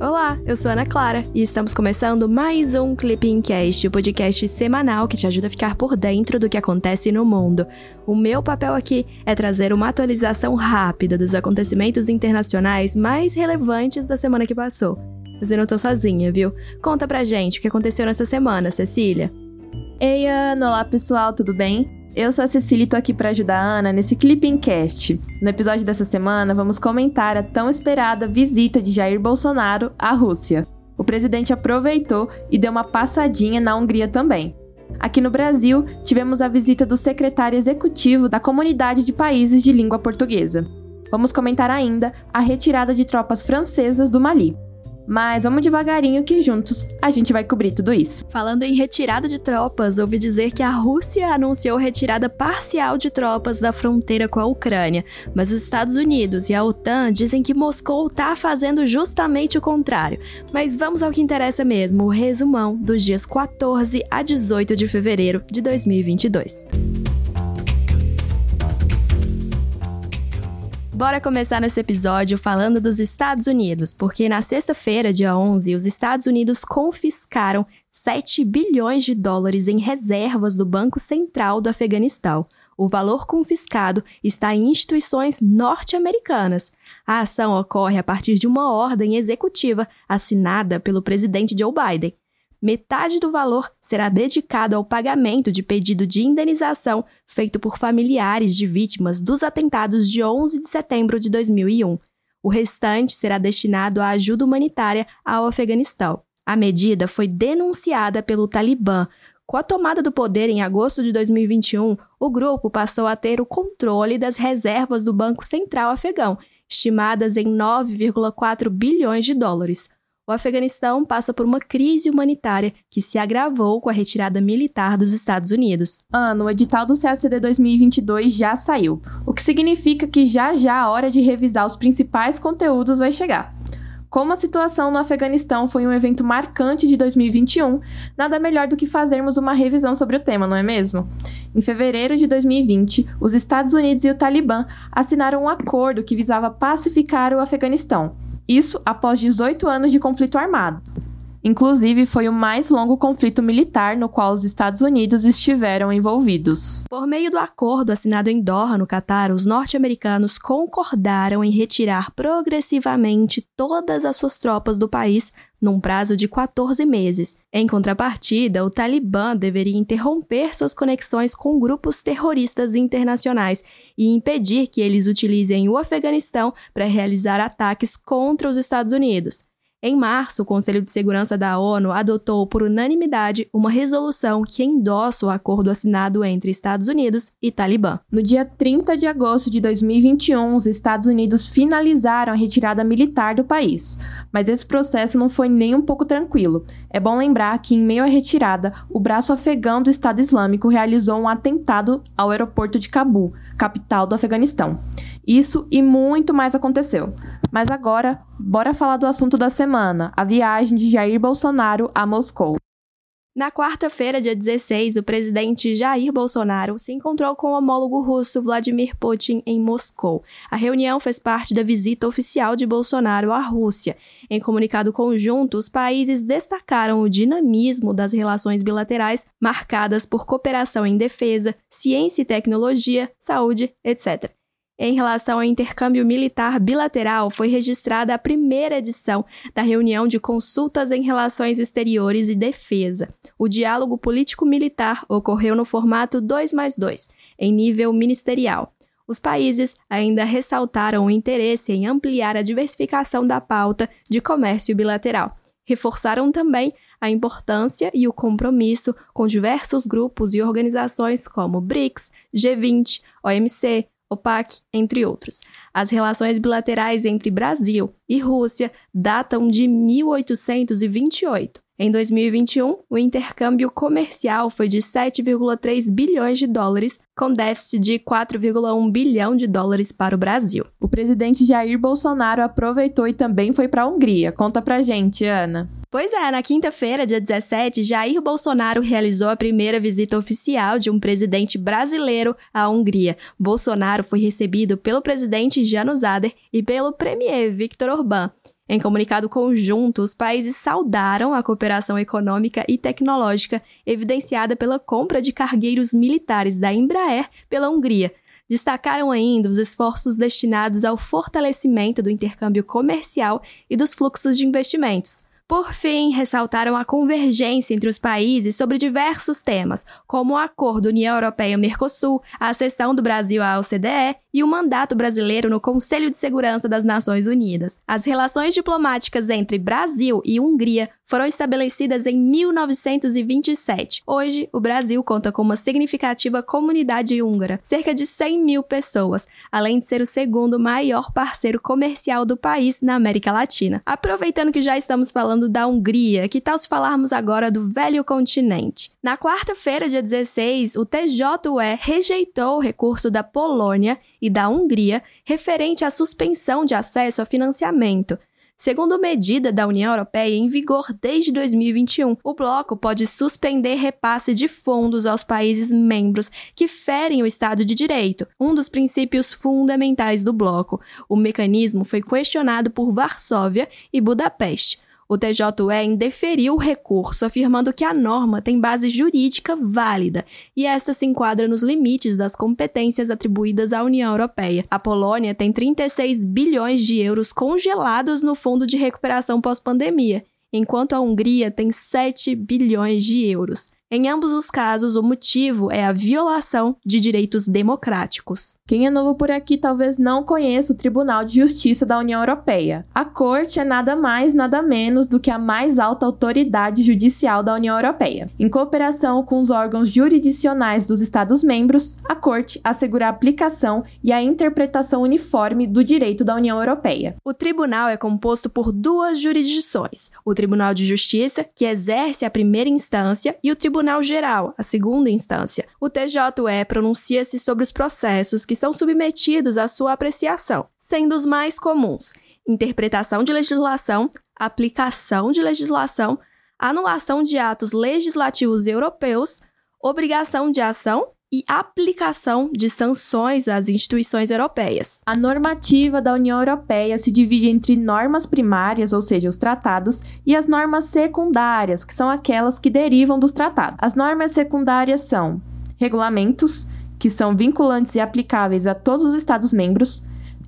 Olá, eu sou Ana Clara e estamos começando mais um Clipping Cast, o podcast semanal que te ajuda a ficar por dentro do que acontece no mundo. O meu papel aqui é trazer uma atualização rápida dos acontecimentos internacionais mais relevantes da semana que passou. Mas eu não tô sozinha, viu? Conta pra gente o que aconteceu nessa semana, Cecília. Ei, Ana, olá pessoal, tudo bem? Eu sou a Cecília e tô aqui para ajudar a Ana nesse Clipping Cast. No episódio dessa semana, vamos comentar a tão esperada visita de Jair Bolsonaro à Rússia. O presidente aproveitou e deu uma passadinha na Hungria também. Aqui no Brasil, tivemos a visita do secretário executivo da Comunidade de Países de Língua Portuguesa. Vamos comentar ainda a retirada de tropas francesas do Mali. Mas vamos devagarinho que juntos a gente vai cobrir tudo isso. Falando em retirada de tropas, ouvi dizer que a Rússia anunciou retirada parcial de tropas da fronteira com a Ucrânia, mas os Estados Unidos e a OTAN dizem que Moscou está fazendo justamente o contrário. Mas vamos ao que interessa mesmo, o resumão dos dias 14 a 18 de fevereiro de 2022. Bora começar nesse episódio falando dos Estados Unidos, porque na sexta-feira, dia 11, os Estados Unidos confiscaram 7 bilhões de dólares em reservas do Banco Central do Afeganistão. O valor confiscado está em instituições norte-americanas. A ação ocorre a partir de uma ordem executiva assinada pelo presidente Joe Biden metade do valor será dedicado ao pagamento de pedido de indenização feito por familiares de vítimas dos atentados de 11 de setembro de 2001. O restante será destinado à ajuda humanitária ao Afeganistão. A medida foi denunciada pelo Talibã. Com a tomada do poder em agosto de 2021, o grupo passou a ter o controle das reservas do Banco Central afegão, estimadas em 9,4 bilhões de dólares o Afeganistão passa por uma crise humanitária que se agravou com a retirada militar dos Estados Unidos. Ano, o edital do CACD 2022 já saiu, o que significa que já já a hora de revisar os principais conteúdos vai chegar. Como a situação no Afeganistão foi um evento marcante de 2021, nada melhor do que fazermos uma revisão sobre o tema, não é mesmo? Em fevereiro de 2020, os Estados Unidos e o Talibã assinaram um acordo que visava pacificar o Afeganistão, isso após 18 anos de conflito armado. Inclusive, foi o mais longo conflito militar no qual os Estados Unidos estiveram envolvidos. Por meio do acordo assinado em Doha, no Catar, os norte-americanos concordaram em retirar progressivamente todas as suas tropas do país num prazo de 14 meses. Em contrapartida, o Talibã deveria interromper suas conexões com grupos terroristas internacionais e impedir que eles utilizem o Afeganistão para realizar ataques contra os Estados Unidos. Em março, o Conselho de Segurança da ONU adotou por unanimidade uma resolução que endossa o acordo assinado entre Estados Unidos e Talibã. No dia 30 de agosto de 2021, os Estados Unidos finalizaram a retirada militar do país. Mas esse processo não foi nem um pouco tranquilo. É bom lembrar que, em meio à retirada, o braço afegão do Estado Islâmico realizou um atentado ao aeroporto de Cabul, capital do Afeganistão. Isso e muito mais aconteceu. Mas agora, bora falar do assunto da semana: a viagem de Jair Bolsonaro a Moscou. Na quarta-feira, dia 16, o presidente Jair Bolsonaro se encontrou com o homólogo russo Vladimir Putin em Moscou. A reunião fez parte da visita oficial de Bolsonaro à Rússia. Em comunicado conjunto, os países destacaram o dinamismo das relações bilaterais marcadas por cooperação em defesa, ciência e tecnologia, saúde, etc. Em relação ao intercâmbio militar bilateral, foi registrada a primeira edição da reunião de consultas em relações exteriores e defesa. O diálogo político-militar ocorreu no formato 2 mais 2, em nível ministerial. Os países ainda ressaltaram o interesse em ampliar a diversificação da pauta de comércio bilateral. Reforçaram também a importância e o compromisso com diversos grupos e organizações como BRICS, G20, OMC, OPAC, entre outros. As relações bilaterais entre Brasil e Rússia datam de 1828. Em 2021, o intercâmbio comercial foi de 7,3 bilhões de dólares, com déficit de 4,1 bilhão de dólares para o Brasil. O presidente Jair Bolsonaro aproveitou e também foi para a Hungria. Conta pra gente, Ana. Pois é, na quinta-feira, dia 17, Jair Bolsonaro realizou a primeira visita oficial de um presidente brasileiro à Hungria. Bolsonaro foi recebido pelo presidente Janus Ader e pelo premier Viktor Orbán. Em comunicado conjunto, os países saudaram a cooperação econômica e tecnológica evidenciada pela compra de cargueiros militares da Embraer pela Hungria. Destacaram ainda os esforços destinados ao fortalecimento do intercâmbio comercial e dos fluxos de investimentos. Por fim, ressaltaram a convergência entre os países sobre diversos temas, como o acordo União Europeia-Mercosul, a acessão do Brasil à OCDE e o mandato brasileiro no Conselho de Segurança das Nações Unidas. As relações diplomáticas entre Brasil e Hungria foram estabelecidas em 1927. Hoje, o Brasil conta com uma significativa comunidade húngara, cerca de 100 mil pessoas, além de ser o segundo maior parceiro comercial do país na América Latina. Aproveitando que já estamos falando da Hungria, que tal se falarmos agora do velho continente? Na quarta-feira, dia 16, o TJE rejeitou o recurso da Polônia e da Hungria referente à suspensão de acesso a financiamento. Segundo medida da União Europeia em vigor desde 2021, o bloco pode suspender repasse de fundos aos países membros que ferem o Estado de Direito, um dos princípios fundamentais do bloco. O mecanismo foi questionado por Varsóvia e Budapeste. O TJE indeferiu o recurso, afirmando que a norma tem base jurídica válida e esta se enquadra nos limites das competências atribuídas à União Europeia. A Polônia tem 36 bilhões de euros congelados no Fundo de Recuperação pós-pandemia, enquanto a Hungria tem 7 bilhões de euros. Em ambos os casos, o motivo é a violação de direitos democráticos. Quem é novo por aqui talvez não conheça o Tribunal de Justiça da União Europeia. A Corte é nada mais, nada menos do que a mais alta autoridade judicial da União Europeia. Em cooperação com os órgãos jurisdicionais dos Estados-membros, a Corte assegura a aplicação e a interpretação uniforme do direito da União Europeia. O tribunal é composto por duas jurisdições: o Tribunal de Justiça, que exerce a primeira instância, e o Tribunal Tribunal Geral, a segunda instância. O TJE pronuncia-se sobre os processos que são submetidos à sua apreciação, sendo os mais comuns: interpretação de legislação, aplicação de legislação, anulação de atos legislativos europeus, obrigação de ação e aplicação de sanções às instituições europeias. A normativa da União Europeia se divide entre normas primárias, ou seja, os tratados, e as normas secundárias, que são aquelas que derivam dos tratados. As normas secundárias são regulamentos, que são vinculantes e aplicáveis a todos os Estados-membros,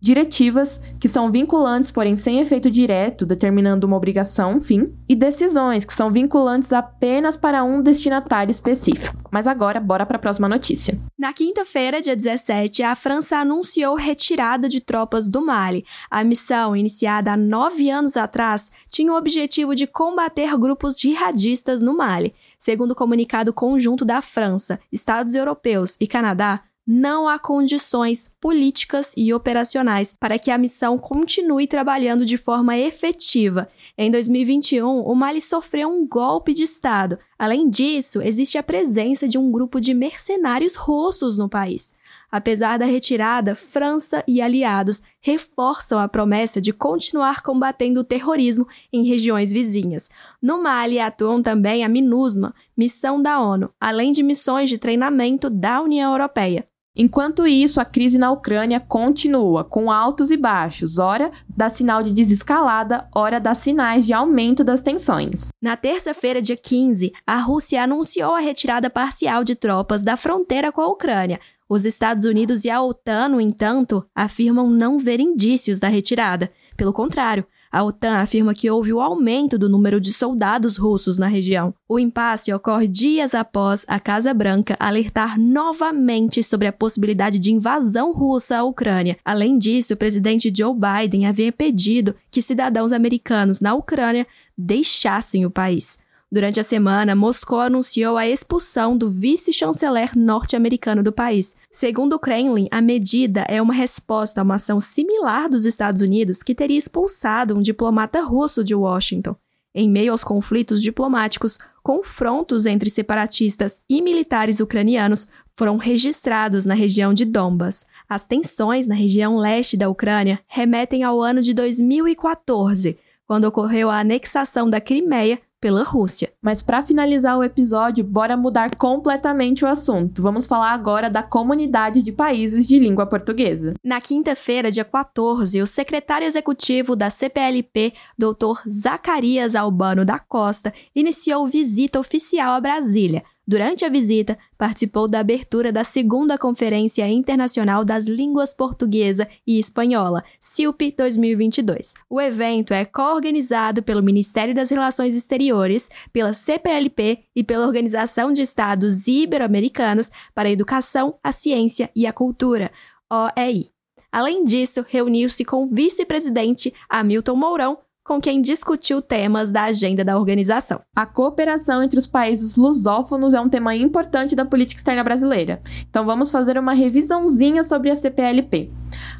diretivas, que são vinculantes, porém sem efeito direto, determinando uma obrigação, fim, e decisões, que são vinculantes apenas para um destinatário específico. Mas agora, bora para a próxima notícia. Na quinta-feira, dia 17, a França anunciou retirada de tropas do Mali. A missão, iniciada há nove anos atrás, tinha o objetivo de combater grupos jihadistas no Mali. Segundo o comunicado conjunto da França, Estados Europeus e Canadá, não há condições políticas e operacionais para que a missão continue trabalhando de forma efetiva. Em 2021, o Mali sofreu um golpe de Estado. Além disso, existe a presença de um grupo de mercenários russos no país. Apesar da retirada, França e aliados reforçam a promessa de continuar combatendo o terrorismo em regiões vizinhas. No Mali atuam também a MINUSMA, missão da ONU, além de missões de treinamento da União Europeia. Enquanto isso, a crise na Ucrânia continua, com altos e baixos, ora dá sinal de desescalada, ora dá sinais de aumento das tensões. Na terça-feira, dia 15, a Rússia anunciou a retirada parcial de tropas da fronteira com a Ucrânia. Os Estados Unidos e a OTAN, no entanto, afirmam não ver indícios da retirada. Pelo contrário, a OTAN afirma que houve o aumento do número de soldados russos na região. O impasse ocorre dias após a Casa Branca alertar novamente sobre a possibilidade de invasão russa à Ucrânia. Além disso, o presidente Joe Biden havia pedido que cidadãos americanos na Ucrânia deixassem o país. Durante a semana, Moscou anunciou a expulsão do vice-chanceler norte-americano do país. Segundo o Kremlin, a medida é uma resposta a uma ação similar dos Estados Unidos que teria expulsado um diplomata russo de Washington. Em meio aos conflitos diplomáticos, confrontos entre separatistas e militares ucranianos foram registrados na região de Donbas. As tensões na região leste da Ucrânia remetem ao ano de 2014, quando ocorreu a anexação da Crimeia pela Rússia. Mas para finalizar o episódio, bora mudar completamente o assunto. Vamos falar agora da comunidade de países de língua portuguesa. Na quinta-feira, dia 14, o secretário executivo da CPLP, Dr. Zacarias Albano da Costa, iniciou visita oficial a Brasília Durante a visita, participou da abertura da segunda Conferência Internacional das Línguas Portuguesa e Espanhola, CILP 2022. O evento é co-organizado pelo Ministério das Relações Exteriores, pela CPLP e pela Organização de Estados Ibero-Americanos para a Educação, a Ciência e a Cultura, OEI. Além disso, reuniu-se com o vice-presidente Hamilton Mourão, com quem discutiu temas da agenda da organização. A cooperação entre os países lusófonos é um tema importante da política externa brasileira. Então vamos fazer uma revisãozinha sobre a CPLP.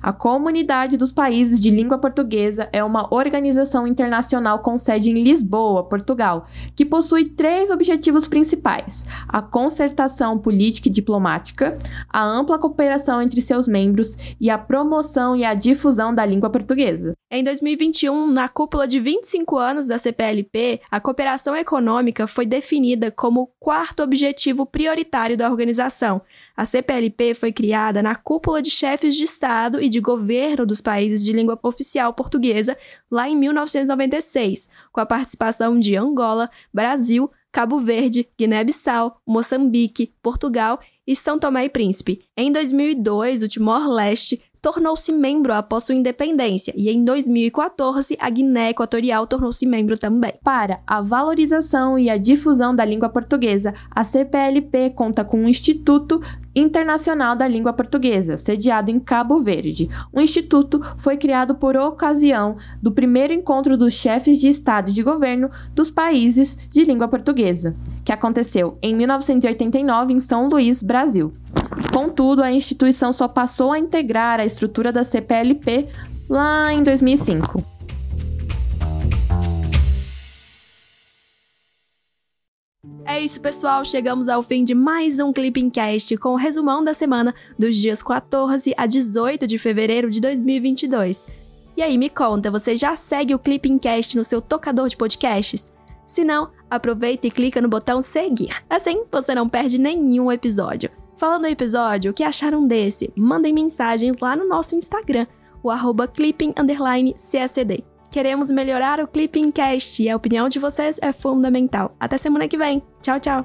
A Comunidade dos Países de Língua Portuguesa é uma organização internacional com sede em Lisboa, Portugal, que possui três objetivos principais: a concertação política e diplomática, a ampla cooperação entre seus membros e a promoção e a difusão da língua portuguesa. Em 2021, na cúpula de 25 anos da CPLP, a cooperação econômica foi definida como o quarto objetivo prioritário da organização, a CPLP foi criada na cúpula de chefes de Estado e de governo dos países de língua oficial portuguesa lá em 1996, com a participação de Angola, Brasil, Cabo Verde, Guiné-Bissau, Moçambique, Portugal e São Tomé e Príncipe. Em 2002, o Timor-Leste tornou-se membro após sua independência e em 2014 a Guiné Equatorial tornou-se membro também. Para a valorização e a difusão da língua portuguesa, a CPLP conta com um Instituto Internacional da Língua Portuguesa, sediado em Cabo Verde. O instituto foi criado por ocasião do primeiro encontro dos chefes de Estado e de governo dos países de língua portuguesa, que aconteceu em 1989 em São Luís, Brasil. Contudo, a instituição só passou a integrar a estrutura da CPLP lá em 2005. É isso, pessoal. Chegamos ao fim de mais um Clipping Cast com o resumão da semana dos dias 14 a 18 de fevereiro de 2022. E aí, me conta, você já segue o Clipping Cast no seu tocador de podcasts? Se não, aproveita e clica no botão seguir. Assim, você não perde nenhum episódio. Falando no episódio, o que acharam desse? Mandem mensagem lá no nosso Instagram, o arroba clipping__csd. Queremos melhorar o Clipping Cast e a opinião de vocês é fundamental. Até semana que vem. Tchau, tchau.